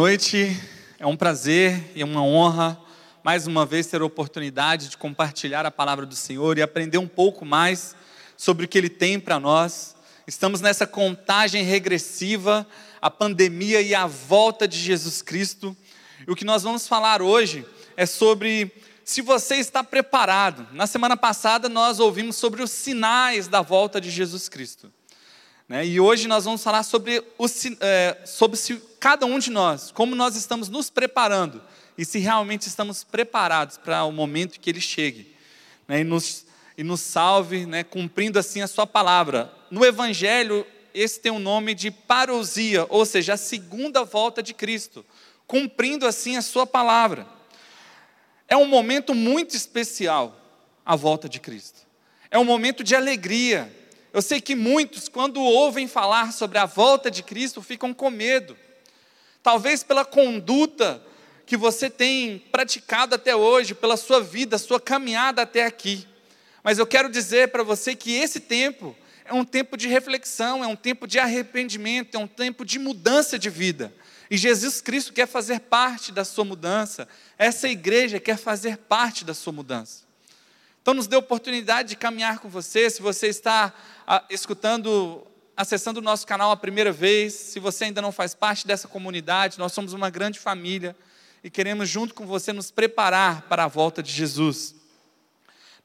Noite, é um prazer e uma honra mais uma vez ter a oportunidade de compartilhar a palavra do Senhor e aprender um pouco mais sobre o que Ele tem para nós. Estamos nessa contagem regressiva, a pandemia e a volta de Jesus Cristo. E o que nós vamos falar hoje é sobre se você está preparado. Na semana passada nós ouvimos sobre os sinais da volta de Jesus Cristo. Né? E hoje nós vamos falar sobre, o, é, sobre se cada um de nós, como nós estamos nos preparando e se realmente estamos preparados para o momento que Ele chegue né? e, nos, e nos salve, né? cumprindo assim a Sua palavra. No Evangelho, esse tem o nome de parousia, ou seja, a segunda volta de Cristo, cumprindo assim a Sua palavra. É um momento muito especial a volta de Cristo. É um momento de alegria, eu sei que muitos, quando ouvem falar sobre a volta de Cristo, ficam com medo. Talvez pela conduta que você tem praticado até hoje, pela sua vida, sua caminhada até aqui. Mas eu quero dizer para você que esse tempo é um tempo de reflexão, é um tempo de arrependimento, é um tempo de mudança de vida. E Jesus Cristo quer fazer parte da sua mudança, essa igreja quer fazer parte da sua mudança. Então, nos dê oportunidade de caminhar com você. Se você está ah, escutando, acessando o nosso canal a primeira vez, se você ainda não faz parte dessa comunidade, nós somos uma grande família e queremos, junto com você, nos preparar para a volta de Jesus.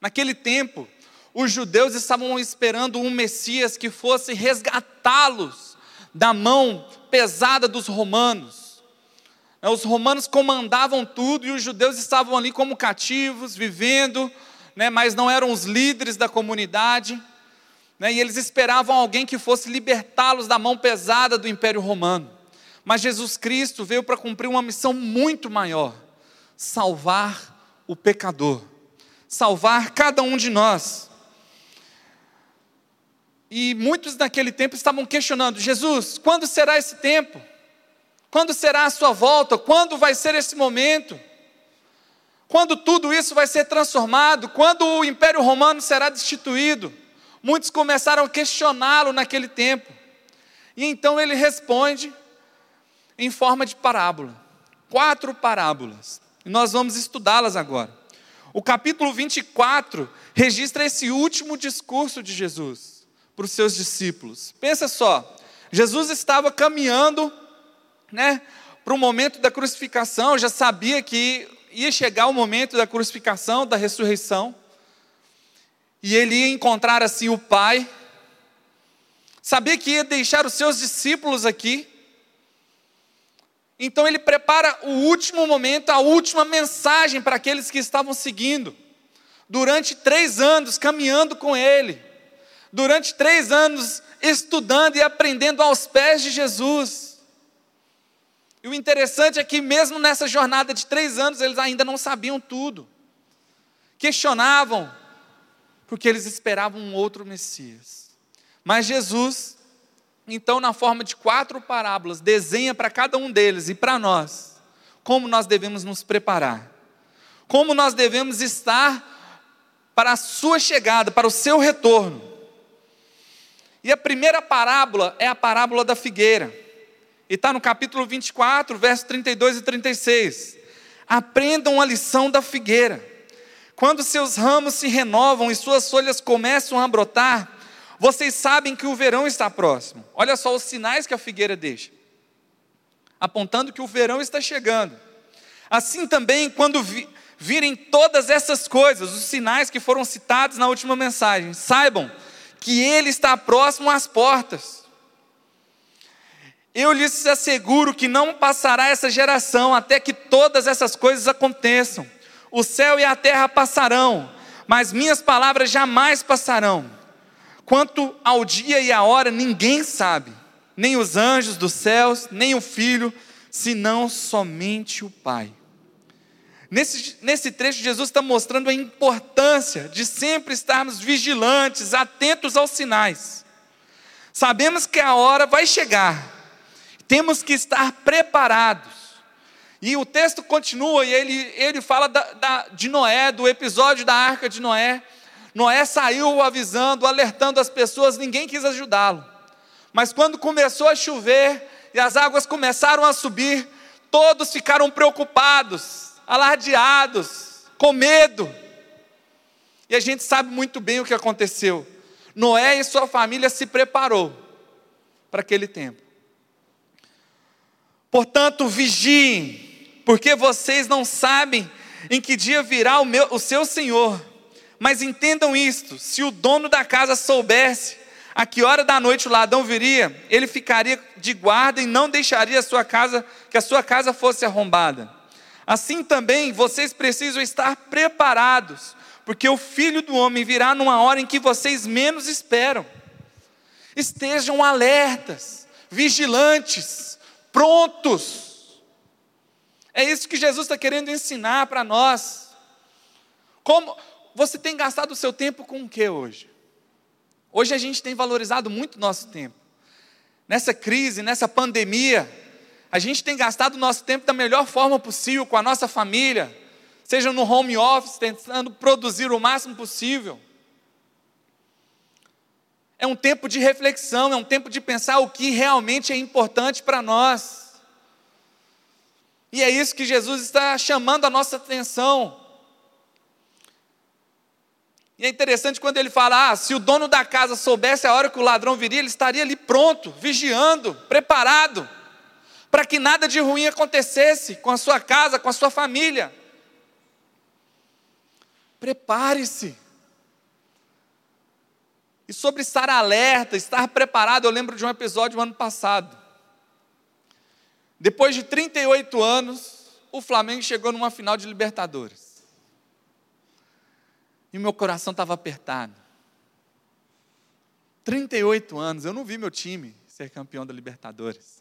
Naquele tempo, os judeus estavam esperando um Messias que fosse resgatá-los da mão pesada dos romanos. Os romanos comandavam tudo e os judeus estavam ali como cativos, vivendo né, mas não eram os líderes da comunidade, né, e eles esperavam alguém que fosse libertá-los da mão pesada do Império Romano. Mas Jesus Cristo veio para cumprir uma missão muito maior: salvar o pecador, salvar cada um de nós. E muitos naquele tempo estavam questionando: Jesus, quando será esse tempo? Quando será a sua volta? Quando vai ser esse momento? Quando tudo isso vai ser transformado, quando o Império Romano será destituído, muitos começaram a questioná-lo naquele tempo. E então ele responde em forma de parábola. Quatro parábolas. E nós vamos estudá-las agora. O capítulo 24 registra esse último discurso de Jesus para os seus discípulos. Pensa só, Jesus estava caminhando, né, para o momento da crucificação, já sabia que ia chegar o momento da crucificação, da ressurreição, e ele ia encontrar assim o Pai, sabia que ia deixar os seus discípulos aqui, então ele prepara o último momento, a última mensagem para aqueles que estavam seguindo, durante três anos caminhando com ele, durante três anos estudando e aprendendo aos pés de Jesus. E o interessante é que, mesmo nessa jornada de três anos, eles ainda não sabiam tudo. Questionavam, porque eles esperavam um outro Messias. Mas Jesus, então, na forma de quatro parábolas, desenha para cada um deles e para nós como nós devemos nos preparar, como nós devemos estar para a sua chegada, para o seu retorno. E a primeira parábola é a parábola da figueira. E está no capítulo 24, versos 32 e 36. Aprendam a lição da figueira. Quando seus ramos se renovam e suas folhas começam a brotar, vocês sabem que o verão está próximo. Olha só os sinais que a figueira deixa, apontando que o verão está chegando. Assim também, quando vi, virem todas essas coisas, os sinais que foram citados na última mensagem, saibam que ele está próximo às portas. Eu lhes asseguro que não passará essa geração até que todas essas coisas aconteçam. O céu e a terra passarão, mas minhas palavras jamais passarão. Quanto ao dia e a hora, ninguém sabe, nem os anjos dos céus, nem o filho, senão somente o Pai. Nesse, nesse trecho, Jesus está mostrando a importância de sempre estarmos vigilantes, atentos aos sinais. Sabemos que a hora vai chegar, temos que estar preparados. E o texto continua e ele, ele fala da, da, de Noé, do episódio da arca de Noé. Noé saiu avisando, alertando as pessoas, ninguém quis ajudá-lo. Mas quando começou a chover e as águas começaram a subir, todos ficaram preocupados, alardeados, com medo. E a gente sabe muito bem o que aconteceu. Noé e sua família se preparou para aquele tempo. Portanto, vigiem, porque vocês não sabem em que dia virá o, meu, o seu Senhor. Mas entendam isto: se o dono da casa soubesse a que hora da noite o ladrão viria, ele ficaria de guarda e não deixaria a sua casa que a sua casa fosse arrombada. Assim também vocês precisam estar preparados, porque o Filho do homem virá numa hora em que vocês menos esperam. Estejam alertas, vigilantes, prontos. É isso que Jesus está querendo ensinar para nós. Como você tem gastado o seu tempo com o que hoje? Hoje a gente tem valorizado muito o nosso tempo. Nessa crise, nessa pandemia, a gente tem gastado o nosso tempo da melhor forma possível com a nossa família, seja no home office, tentando produzir o máximo possível. É um tempo de reflexão, é um tempo de pensar o que realmente é importante para nós. E é isso que Jesus está chamando a nossa atenção. E é interessante quando ele fala: ah, se o dono da casa soubesse a hora que o ladrão viria, ele estaria ali pronto, vigiando, preparado, para que nada de ruim acontecesse com a sua casa, com a sua família. Prepare-se. E sobre estar alerta, estar preparado, eu lembro de um episódio do ano passado. Depois de 38 anos, o Flamengo chegou numa final de Libertadores e meu coração estava apertado. 38 anos, eu não vi meu time ser campeão da Libertadores.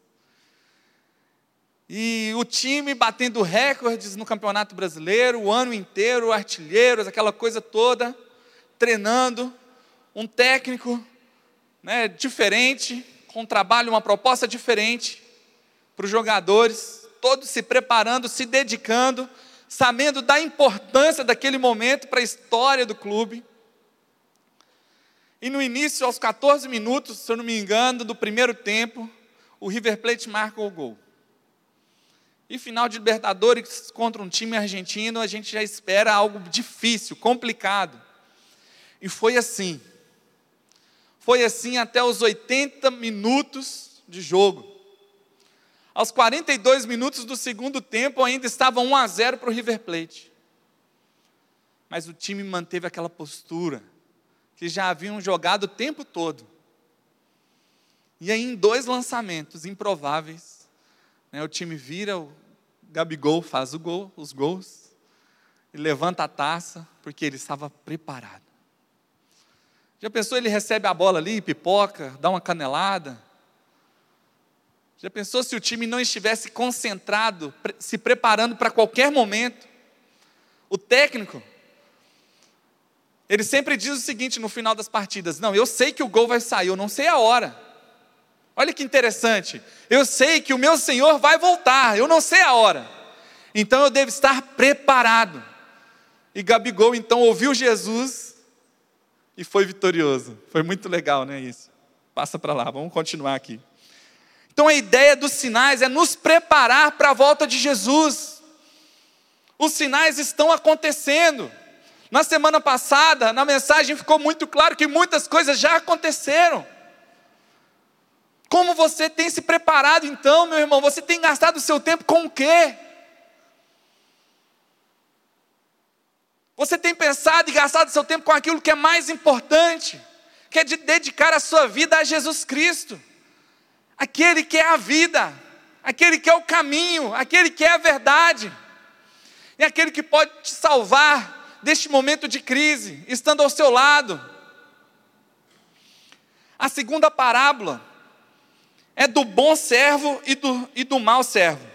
E o time batendo recordes no Campeonato Brasileiro, o ano inteiro, artilheiros, aquela coisa toda, treinando. Um técnico né, diferente, com um trabalho, uma proposta diferente para os jogadores, todos se preparando, se dedicando sabendo da importância daquele momento para a história do clube. E no início, aos 14 minutos, se eu não me engano, do primeiro tempo, o River Plate marca o gol. E final de Libertadores contra um time argentino, a gente já espera algo difícil, complicado. E foi assim. Foi assim até os 80 minutos de jogo. Aos 42 minutos do segundo tempo, ainda estava 1 a 0 para o River Plate. Mas o time manteve aquela postura que já haviam jogado o tempo todo. E aí, em dois lançamentos improváveis, né, o time vira, o Gabigol faz o gol, os gols, e levanta a taça, porque ele estava preparado. Já pensou, ele recebe a bola ali, pipoca, dá uma canelada, já pensou se o time não estivesse concentrado, se preparando para qualquer momento? O técnico, ele sempre diz o seguinte no final das partidas: Não, eu sei que o gol vai sair, eu não sei a hora. Olha que interessante. Eu sei que o meu Senhor vai voltar, eu não sei a hora. Então eu devo estar preparado. E Gabigol então ouviu Jesus e foi vitorioso. Foi muito legal, né? Isso. Passa para lá, vamos continuar aqui. Então a ideia dos sinais é nos preparar para a volta de Jesus. Os sinais estão acontecendo. Na semana passada, na mensagem ficou muito claro que muitas coisas já aconteceram. Como você tem se preparado então, meu irmão? Você tem gastado o seu tempo com o quê? Você tem pensado e gastado seu tempo com aquilo que é mais importante, que é de dedicar a sua vida a Jesus Cristo aquele que é a vida, aquele que é o caminho, aquele que é a verdade, e aquele que pode te salvar deste momento de crise, estando ao seu lado. A segunda parábola é do bom servo e do, e do mau servo.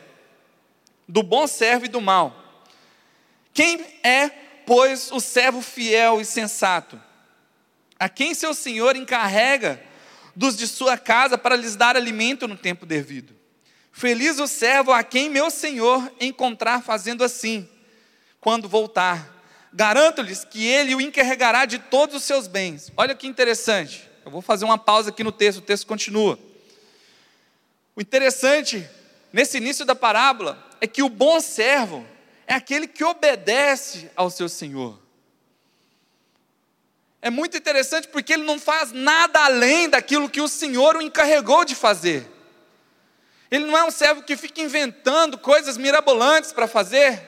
Do bom servo e do mau. Quem é, pois, o servo fiel e sensato? A quem seu senhor encarrega dos de sua casa para lhes dar alimento no tempo devido. Feliz o servo a quem meu senhor encontrar fazendo assim, quando voltar. Garanto-lhes que ele o encarregará de todos os seus bens. Olha que interessante. Eu vou fazer uma pausa aqui no texto, o texto continua. O interessante nesse início da parábola é que o bom servo é aquele que obedece ao seu senhor. É muito interessante porque ele não faz nada além daquilo que o senhor o encarregou de fazer. Ele não é um servo que fica inventando coisas mirabolantes para fazer.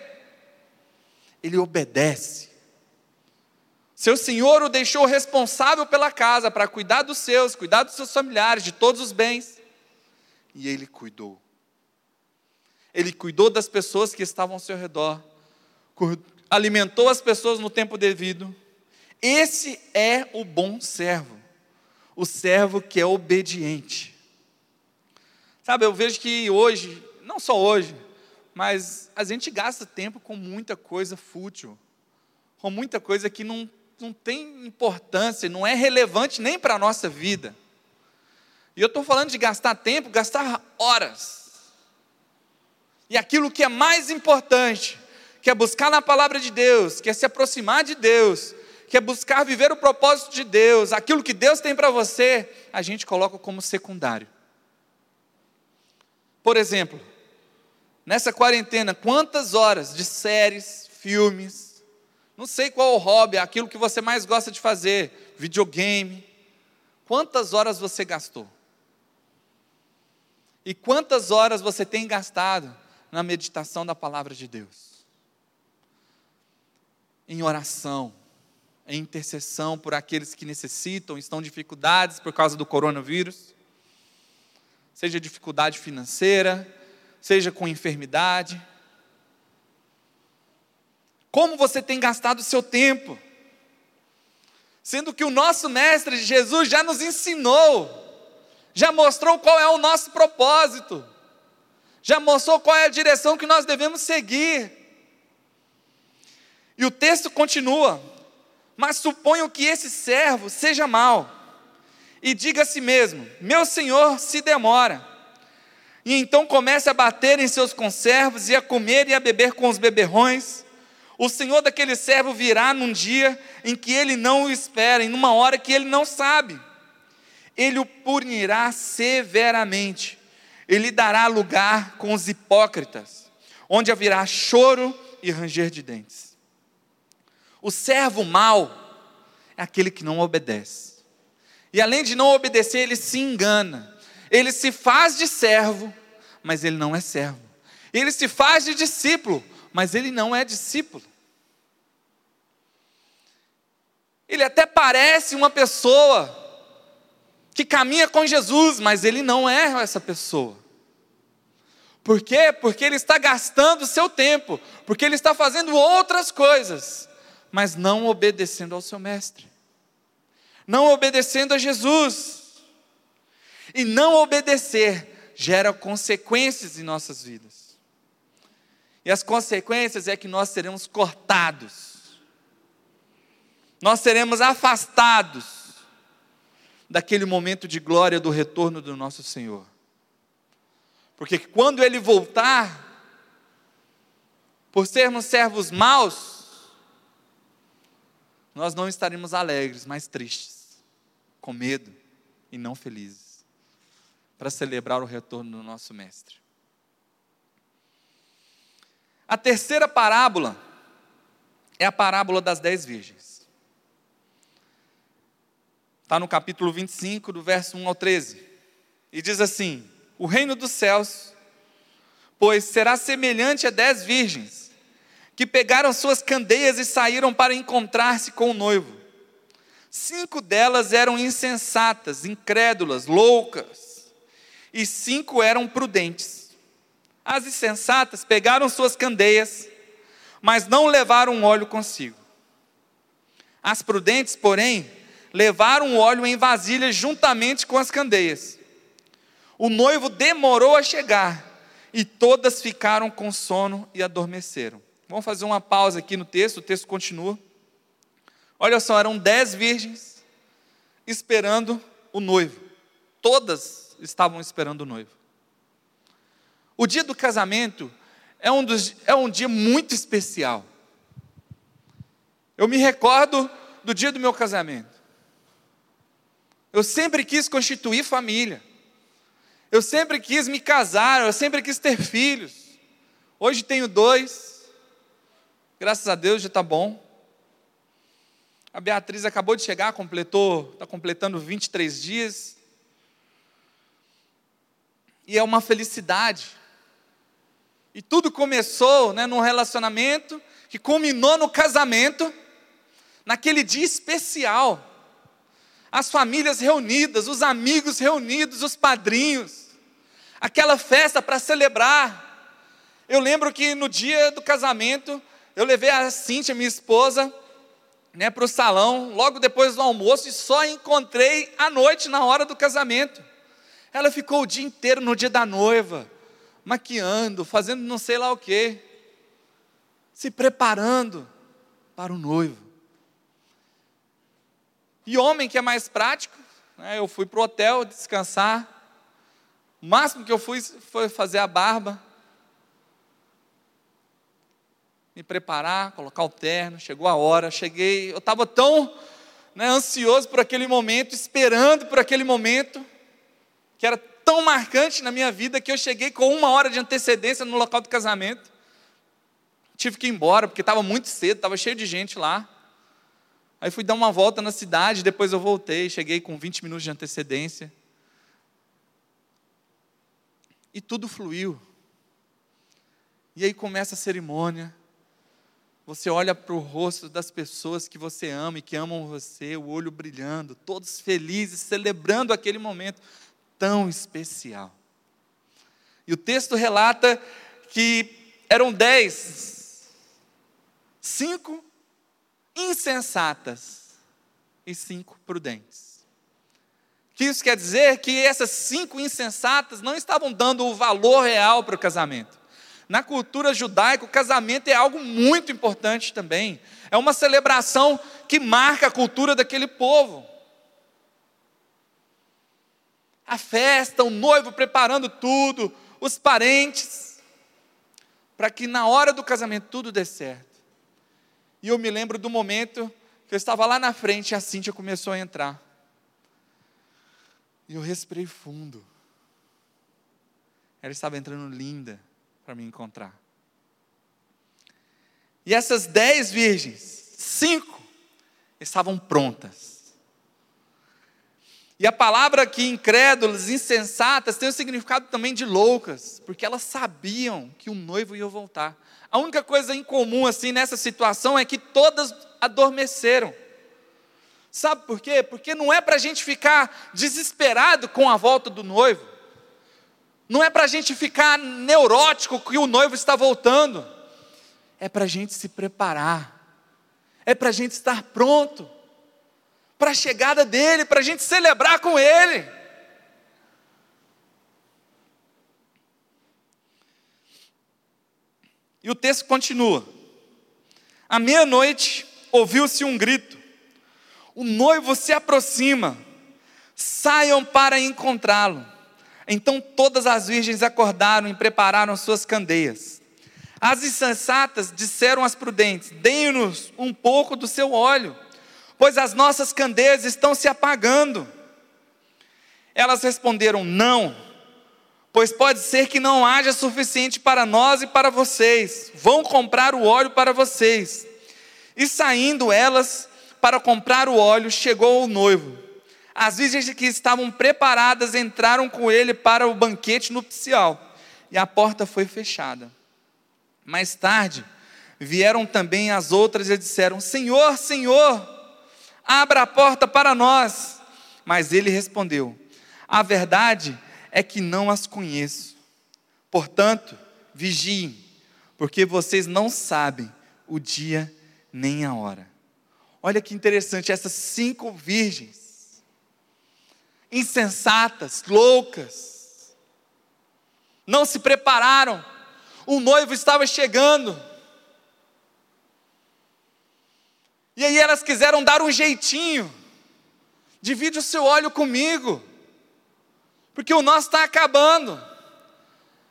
Ele obedece. Seu senhor o deixou responsável pela casa para cuidar dos seus, cuidar dos seus familiares, de todos os bens. E ele cuidou. Ele cuidou das pessoas que estavam ao seu redor, alimentou as pessoas no tempo devido. Esse é o bom servo, o servo que é obediente. Sabe, eu vejo que hoje, não só hoje, mas a gente gasta tempo com muita coisa fútil, com muita coisa que não, não tem importância, não é relevante nem para a nossa vida. E eu estou falando de gastar tempo, gastar horas e aquilo que é mais importante, que é buscar na palavra de Deus, que é se aproximar de Deus, que é buscar viver o propósito de Deus, aquilo que Deus tem para você, a gente coloca como secundário. Por exemplo, nessa quarentena, quantas horas de séries, filmes, não sei qual o hobby, aquilo que você mais gosta de fazer, videogame, quantas horas você gastou? E quantas horas você tem gastado na meditação da palavra de Deus, em oração, em intercessão por aqueles que necessitam, estão em dificuldades por causa do coronavírus, seja dificuldade financeira, seja com enfermidade. Como você tem gastado o seu tempo? Sendo que o nosso Mestre Jesus já nos ensinou, já mostrou qual é o nosso propósito já mostrou qual é a direção que nós devemos seguir. E o texto continua: Mas suponho que esse servo seja mau, e diga a si mesmo: Meu senhor se demora. E então comece a bater em seus conservos, e a comer e a beber com os beberrões. O senhor daquele servo virá num dia em que ele não o espera, em numa hora que ele não sabe. Ele o punirá severamente ele dará lugar com os hipócritas, onde haverá choro e ranger de dentes. O servo mau é aquele que não obedece. E além de não obedecer, ele se engana. Ele se faz de servo, mas ele não é servo. Ele se faz de discípulo, mas ele não é discípulo. Ele até parece uma pessoa que caminha com Jesus, mas ele não é essa pessoa. Por quê? Porque ele está gastando o seu tempo, porque ele está fazendo outras coisas, mas não obedecendo ao seu mestre, não obedecendo a Jesus. E não obedecer gera consequências em nossas vidas. E as consequências é que nós seremos cortados, nós seremos afastados daquele momento de glória do retorno do nosso Senhor. Porque quando ele voltar, por sermos servos maus, nós não estaremos alegres, mas tristes, com medo e não felizes, para celebrar o retorno do nosso Mestre. A terceira parábola é a parábola das dez virgens. Está no capítulo 25, do verso 1 ao 13. E diz assim: o reino dos céus, pois será semelhante a dez virgens, que pegaram suas candeias e saíram para encontrar-se com o noivo. Cinco delas eram insensatas, incrédulas, loucas, e cinco eram prudentes. As insensatas pegaram suas candeias, mas não levaram óleo consigo. As prudentes, porém, levaram o óleo em vasilhas juntamente com as candeias o noivo demorou a chegar e todas ficaram com sono e adormeceram. Vamos fazer uma pausa aqui no texto, o texto continua. Olha só, eram dez virgens esperando o noivo. Todas estavam esperando o noivo. O dia do casamento é um, dos, é um dia muito especial. Eu me recordo do dia do meu casamento. Eu sempre quis constituir família. Eu sempre quis me casar, eu sempre quis ter filhos. Hoje tenho dois. Graças a Deus já está bom. A Beatriz acabou de chegar, completou, está completando 23 dias. E é uma felicidade. E tudo começou né, num relacionamento que culminou no casamento, naquele dia especial. As famílias reunidas, os amigos reunidos, os padrinhos, aquela festa para celebrar. Eu lembro que no dia do casamento, eu levei a Cíntia, minha esposa, né, para o salão, logo depois do almoço, e só encontrei à noite, na hora do casamento. Ela ficou o dia inteiro no dia da noiva, maquiando, fazendo não sei lá o quê, se preparando para o noivo. E homem que é mais prático, né, eu fui para o hotel descansar, o máximo que eu fui foi fazer a barba, me preparar, colocar o terno, chegou a hora, cheguei, eu estava tão né, ansioso por aquele momento, esperando por aquele momento, que era tão marcante na minha vida que eu cheguei com uma hora de antecedência no local do casamento. Tive que ir embora, porque estava muito cedo, estava cheio de gente lá. Aí fui dar uma volta na cidade, depois eu voltei, cheguei com 20 minutos de antecedência. E tudo fluiu. E aí começa a cerimônia. Você olha para o rosto das pessoas que você ama e que amam você, o olho brilhando, todos felizes, celebrando aquele momento tão especial. E o texto relata que eram dez, cinco insensatas e cinco prudentes. Que isso quer dizer que essas cinco insensatas não estavam dando o valor real para o casamento. Na cultura judaica, o casamento é algo muito importante também. É uma celebração que marca a cultura daquele povo. A festa, o noivo preparando tudo, os parentes, para que na hora do casamento tudo dê certo. E eu me lembro do momento que eu estava lá na frente e a Cíntia começou a entrar. E eu respirei fundo. Ela estava entrando linda para me encontrar. E essas dez virgens, cinco, estavam prontas. E a palavra aqui, incrédulas, insensatas, tem o significado também de loucas, porque elas sabiam que o noivo ia voltar. A única coisa incomum assim nessa situação é que todas adormeceram. Sabe por quê? Porque não é para a gente ficar desesperado com a volta do noivo. Não é para a gente ficar neurótico que o noivo está voltando. É para a gente se preparar. É para a gente estar pronto. Para a chegada dele, para a gente celebrar com ele. E o texto continua. À meia-noite ouviu-se um grito. O noivo se aproxima. Saiam para encontrá-lo. Então todas as virgens acordaram e prepararam suas candeias. As insensatas disseram às prudentes: Deem-nos um pouco do seu óleo, pois as nossas candeias estão se apagando. Elas responderam: Não, pois pode ser que não haja suficiente para nós e para vocês. Vão comprar o óleo para vocês. E saindo elas para comprar o óleo, chegou o noivo. As virgens que estavam preparadas entraram com ele para o banquete nupcial, e a porta foi fechada. Mais tarde, vieram também as outras e disseram: Senhor, Senhor, abra a porta para nós. Mas ele respondeu: A verdade é que não as conheço. Portanto, vigiem, porque vocês não sabem o dia nem a hora. Olha que interessante, essas cinco virgens insensatas, loucas. Não se prepararam. O noivo estava chegando. E aí elas quiseram dar um jeitinho. Divide o seu óleo comigo. Porque o nosso está acabando.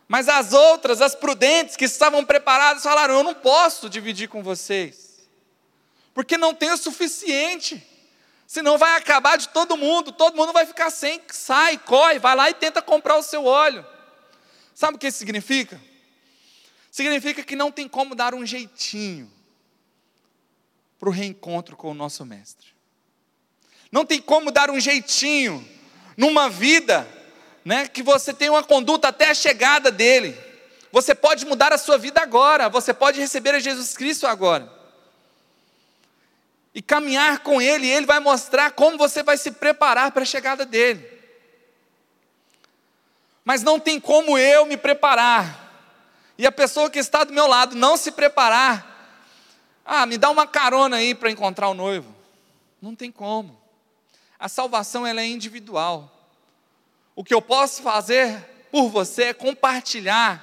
Mas as outras, as prudentes que estavam preparadas, falaram: Eu não posso dividir com vocês. Porque não tem o suficiente. Senão vai acabar de todo mundo, todo mundo vai ficar sem, sai, corre, vai lá e tenta comprar o seu óleo. Sabe o que isso significa? Significa que não tem como dar um jeitinho para o reencontro com o nosso Mestre. Não tem como dar um jeitinho numa vida né, que você tem uma conduta até a chegada dele. Você pode mudar a sua vida agora, você pode receber a Jesus Cristo agora e caminhar com Ele, e Ele vai mostrar como você vai se preparar para a chegada dele. Mas não tem como eu me preparar, e a pessoa que está do meu lado não se preparar. Ah, me dá uma carona aí para encontrar o noivo. Não tem como. A salvação ela é individual. O que eu posso fazer por você é compartilhar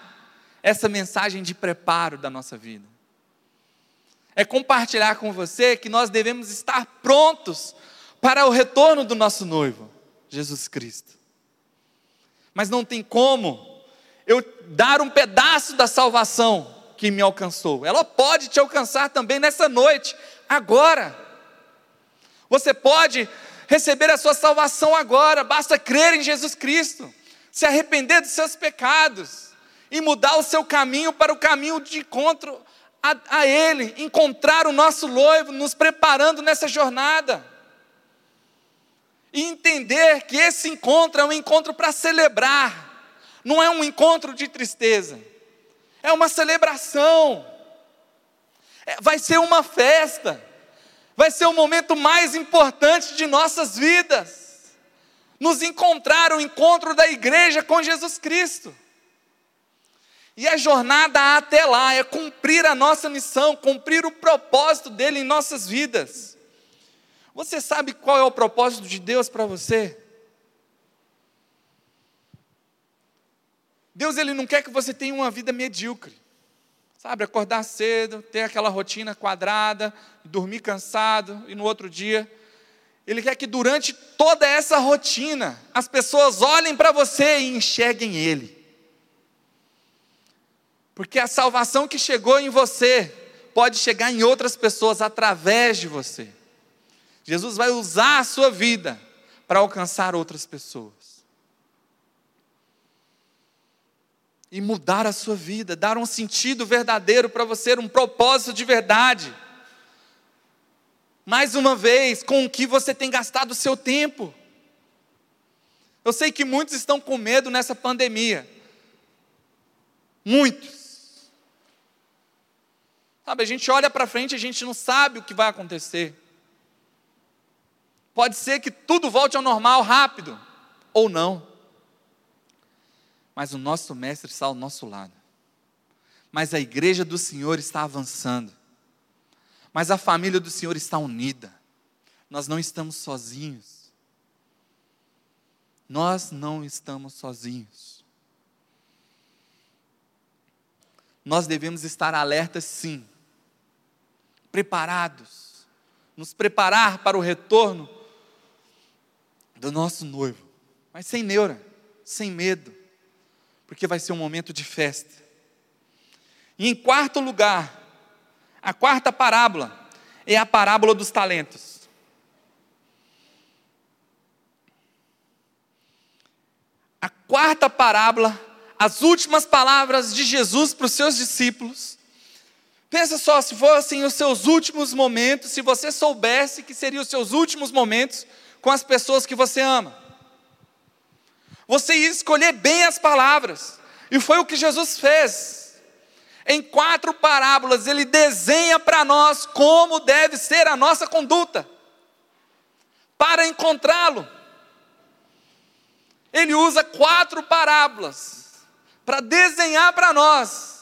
essa mensagem de preparo da nossa vida é compartilhar com você que nós devemos estar prontos para o retorno do nosso noivo, Jesus Cristo. Mas não tem como eu dar um pedaço da salvação que me alcançou. Ela pode te alcançar também nessa noite, agora. Você pode receber a sua salvação agora, basta crer em Jesus Cristo, se arrepender dos seus pecados e mudar o seu caminho para o caminho de encontro a, a Ele, encontrar o nosso noivo, nos preparando nessa jornada. E entender que esse encontro é um encontro para celebrar, não é um encontro de tristeza, é uma celebração, é, vai ser uma festa, vai ser o momento mais importante de nossas vidas nos encontrar o encontro da igreja com Jesus Cristo. E a jornada até lá é cumprir a nossa missão, cumprir o propósito dele em nossas vidas. Você sabe qual é o propósito de Deus para você? Deus ele não quer que você tenha uma vida medíocre. Sabe, acordar cedo, ter aquela rotina quadrada, dormir cansado e no outro dia ele quer que durante toda essa rotina as pessoas olhem para você e enxerguem ele. Porque a salvação que chegou em você pode chegar em outras pessoas através de você. Jesus vai usar a sua vida para alcançar outras pessoas. E mudar a sua vida, dar um sentido verdadeiro para você, um propósito de verdade. Mais uma vez, com o que você tem gastado o seu tempo. Eu sei que muitos estão com medo nessa pandemia. Muitos. Sabe, a gente olha para frente, a gente não sabe o que vai acontecer. Pode ser que tudo volte ao normal rápido, ou não. Mas o nosso Mestre está ao nosso lado. Mas a igreja do Senhor está avançando. Mas a família do Senhor está unida. Nós não estamos sozinhos. Nós não estamos sozinhos. Nós devemos estar alertas, sim preparados, nos preparar para o retorno do nosso noivo, mas sem neura, sem medo, porque vai ser um momento de festa. E em quarto lugar, a quarta parábola é a parábola dos talentos. A quarta parábola, as últimas palavras de Jesus para os seus discípulos, Pensa só, se fossem os seus últimos momentos, se você soubesse que seriam os seus últimos momentos com as pessoas que você ama. Você ia escolher bem as palavras, e foi o que Jesus fez. Em quatro parábolas, ele desenha para nós como deve ser a nossa conduta, para encontrá-lo. Ele usa quatro parábolas para desenhar para nós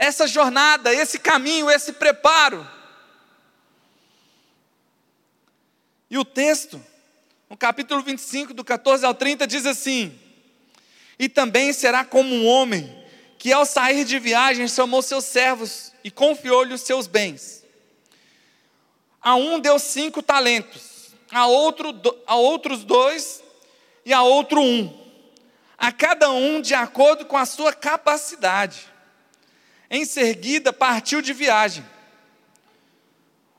essa jornada, esse caminho, esse preparo. E o texto, no capítulo 25, do 14 ao 30, diz assim: E também será como um homem que, ao sair de viagem, chamou seus servos e confiou-lhe os seus bens. A um deu cinco talentos, a, outro, a outros dois e a outro um, a cada um de acordo com a sua capacidade. Em seguida, partiu de viagem.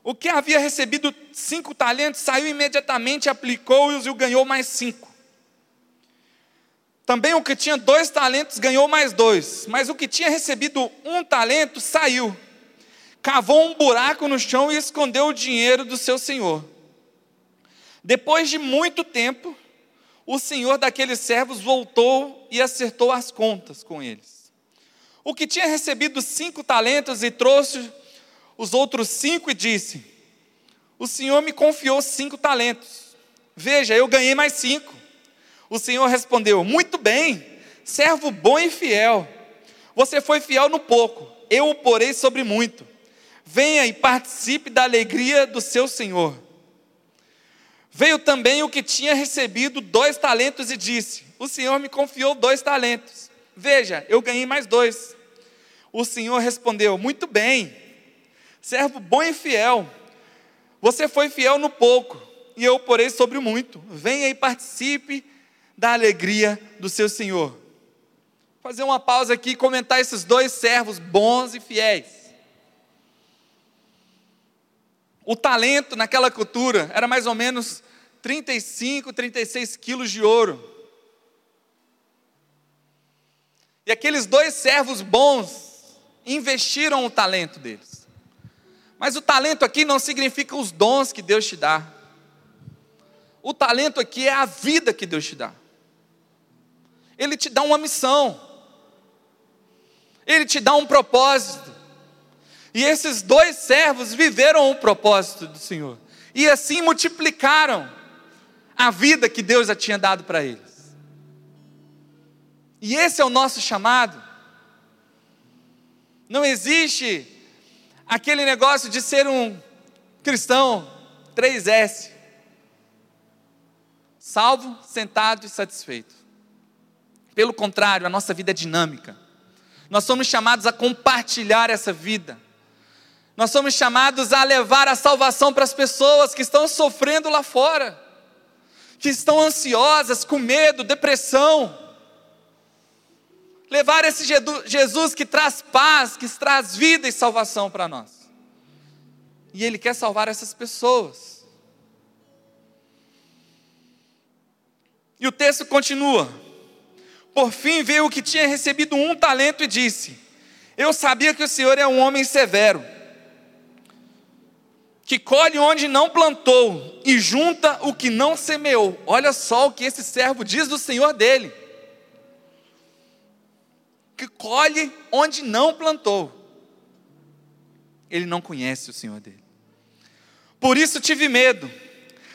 O que havia recebido cinco talentos saiu imediatamente, aplicou-os e ganhou mais cinco. Também o que tinha dois talentos ganhou mais dois, mas o que tinha recebido um talento saiu, cavou um buraco no chão e escondeu o dinheiro do seu senhor. Depois de muito tempo, o senhor daqueles servos voltou e acertou as contas com eles. O que tinha recebido cinco talentos e trouxe os outros cinco e disse: O senhor me confiou cinco talentos. Veja, eu ganhei mais cinco. O senhor respondeu: Muito bem, servo bom e fiel. Você foi fiel no pouco, eu o porei sobre muito. Venha e participe da alegria do seu senhor. Veio também o que tinha recebido dois talentos e disse: O Senhor me confiou dois talentos. Veja, eu ganhei mais dois. O Senhor respondeu: Muito bem, servo bom e fiel. Você foi fiel no pouco, e eu porei sobre o muito. Venha e participe da alegria do seu Senhor. Fazer uma pausa aqui e comentar esses dois servos bons e fiéis. O talento naquela cultura era mais ou menos 35, 36 quilos de ouro. E aqueles dois servos bons investiram o talento deles. Mas o talento aqui não significa os dons que Deus te dá. O talento aqui é a vida que Deus te dá. Ele te dá uma missão. Ele te dá um propósito. E esses dois servos viveram o propósito do Senhor. E assim multiplicaram a vida que Deus já tinha dado para eles. E esse é o nosso chamado. Não existe aquele negócio de ser um cristão 3S. Salvo, sentado e satisfeito. Pelo contrário, a nossa vida é dinâmica. Nós somos chamados a compartilhar essa vida. Nós somos chamados a levar a salvação para as pessoas que estão sofrendo lá fora, que estão ansiosas, com medo, depressão. Levar esse Jesus que traz paz, que traz vida e salvação para nós. E Ele quer salvar essas pessoas. E o texto continua. Por fim veio o que tinha recebido um talento e disse: Eu sabia que o Senhor é um homem severo que colhe onde não plantou e junta o que não semeou. Olha só o que esse servo diz do Senhor dele. Que colhe onde não plantou. Ele não conhece o Senhor dele. Por isso tive medo.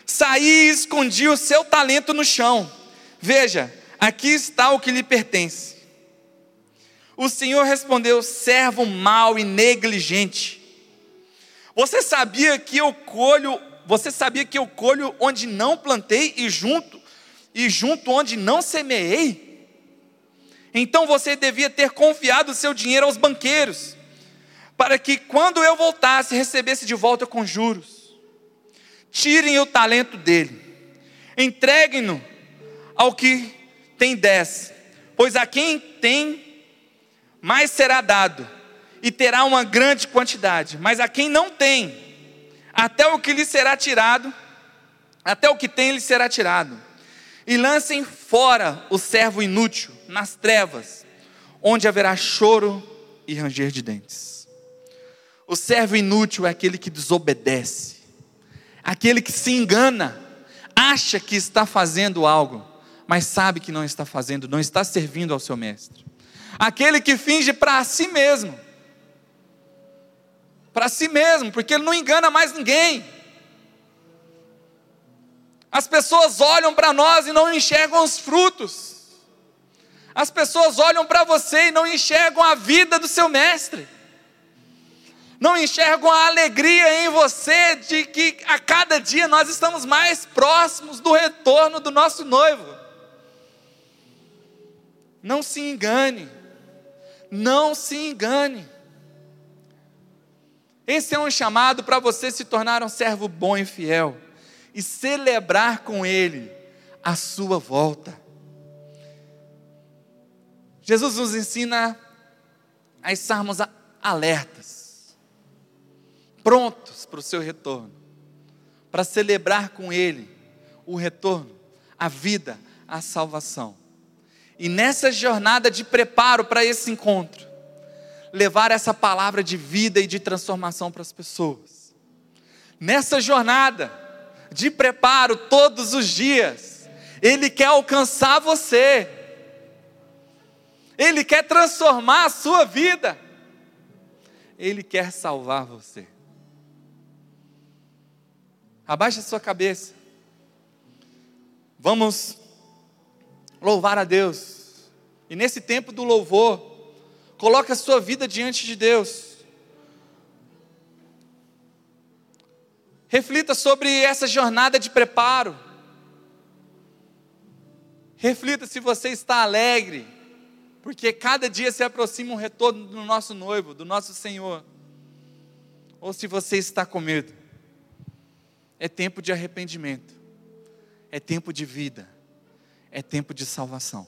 Saí e escondi o seu talento no chão. Veja, aqui está o que lhe pertence. O Senhor respondeu: servo mau e negligente. Você sabia que eu colho, você sabia que eu colho onde não plantei e junto e junto onde não semeei? Então você devia ter confiado o seu dinheiro aos banqueiros, para que quando eu voltasse recebesse de volta com juros. Tirem o talento dele, entreguem-no ao que tem dez, pois a quem tem mais será dado e terá uma grande quantidade, mas a quem não tem, até o que lhe será tirado, até o que tem lhe será tirado. E lancem fora o servo inútil nas trevas, onde haverá choro e ranger de dentes. O servo inútil é aquele que desobedece, aquele que se engana, acha que está fazendo algo, mas sabe que não está fazendo, não está servindo ao seu mestre. Aquele que finge para si mesmo, para si mesmo, porque ele não engana mais ninguém. As pessoas olham para nós e não enxergam os frutos. As pessoas olham para você e não enxergam a vida do seu mestre. Não enxergam a alegria em você de que a cada dia nós estamos mais próximos do retorno do nosso noivo. Não se engane. Não se engane. Esse é um chamado para você se tornar um servo bom e fiel e celebrar com Ele a sua volta. Jesus nos ensina a estarmos alertas, prontos para o seu retorno, para celebrar com Ele o retorno, a vida, a salvação. E nessa jornada de preparo para esse encontro, levar essa palavra de vida e de transformação para as pessoas. Nessa jornada de preparo todos os dias, Ele quer alcançar você, Ele quer transformar a sua vida, Ele quer salvar você. Abaixe a sua cabeça. Vamos louvar a Deus. E nesse tempo do louvor, coloque a sua vida diante de Deus. Reflita sobre essa jornada de preparo. Reflita se você está alegre, porque cada dia se aproxima um retorno do nosso noivo, do nosso Senhor. Ou se você está com medo. É tempo de arrependimento, é tempo de vida, é tempo de salvação.